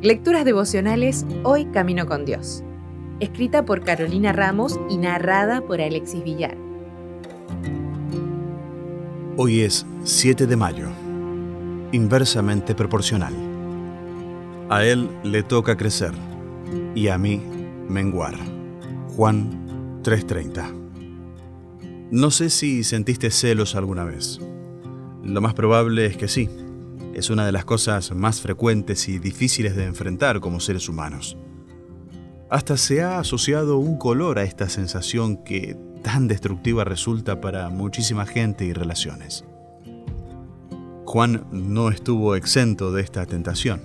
Lecturas devocionales Hoy Camino con Dios. Escrita por Carolina Ramos y narrada por Alexis Villar. Hoy es 7 de mayo. Inversamente proporcional. A él le toca crecer y a mí menguar. Juan 3:30. No sé si sentiste celos alguna vez. Lo más probable es que sí es una de las cosas más frecuentes y difíciles de enfrentar como seres humanos. Hasta se ha asociado un color a esta sensación que tan destructiva resulta para muchísima gente y relaciones. Juan no estuvo exento de esta tentación.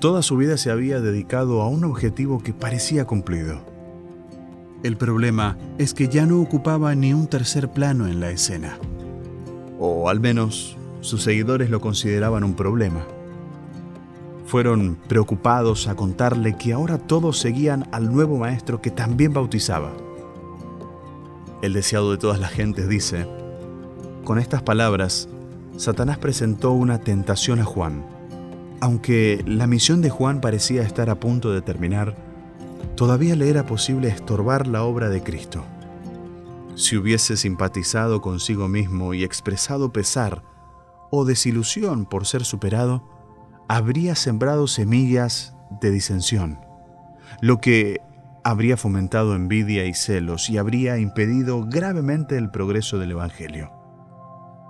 Toda su vida se había dedicado a un objetivo que parecía cumplido. El problema es que ya no ocupaba ni un tercer plano en la escena. O al menos sus seguidores lo consideraban un problema. Fueron preocupados a contarle que ahora todos seguían al nuevo maestro que también bautizaba. El deseado de todas las gentes dice, con estas palabras, Satanás presentó una tentación a Juan. Aunque la misión de Juan parecía estar a punto de terminar, todavía le era posible estorbar la obra de Cristo. Si hubiese simpatizado consigo mismo y expresado pesar o desilusión por ser superado, habría sembrado semillas de disensión, lo que habría fomentado envidia y celos y habría impedido gravemente el progreso del Evangelio.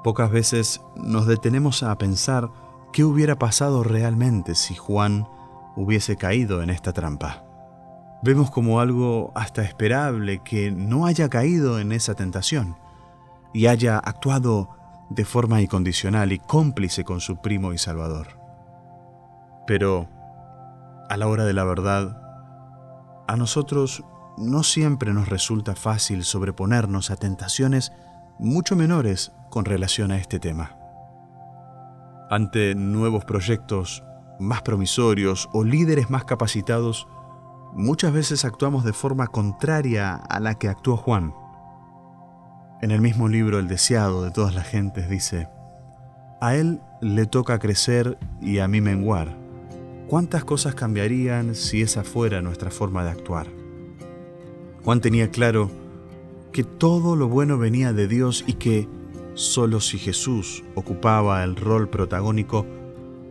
Pocas veces nos detenemos a pensar qué hubiera pasado realmente si Juan hubiese caído en esta trampa. Vemos como algo hasta esperable que no haya caído en esa tentación y haya actuado de forma incondicional y cómplice con su primo y salvador. Pero, a la hora de la verdad, a nosotros no siempre nos resulta fácil sobreponernos a tentaciones mucho menores con relación a este tema. Ante nuevos proyectos más promisorios o líderes más capacitados, muchas veces actuamos de forma contraria a la que actuó Juan en el mismo libro El deseado de todas las gentes dice, a él le toca crecer y a mí menguar. ¿Cuántas cosas cambiarían si esa fuera nuestra forma de actuar? Juan tenía claro que todo lo bueno venía de Dios y que solo si Jesús ocupaba el rol protagónico,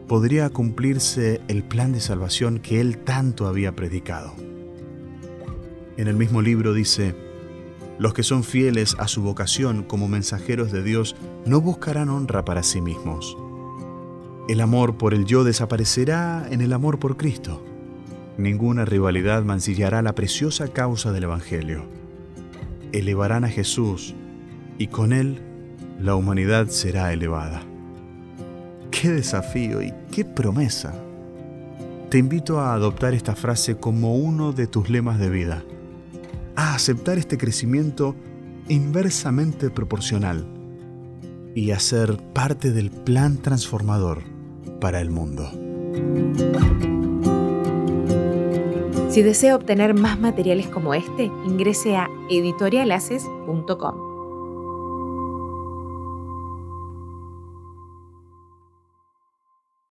podría cumplirse el plan de salvación que él tanto había predicado. En el mismo libro dice, los que son fieles a su vocación como mensajeros de Dios no buscarán honra para sí mismos. El amor por el yo desaparecerá en el amor por Cristo. Ninguna rivalidad mancillará la preciosa causa del Evangelio. Elevarán a Jesús y con él la humanidad será elevada. ¡Qué desafío y qué promesa! Te invito a adoptar esta frase como uno de tus lemas de vida a aceptar este crecimiento inversamente proporcional y a ser parte del plan transformador para el mundo. Si desea obtener más materiales como este, ingrese a editorialaces.com.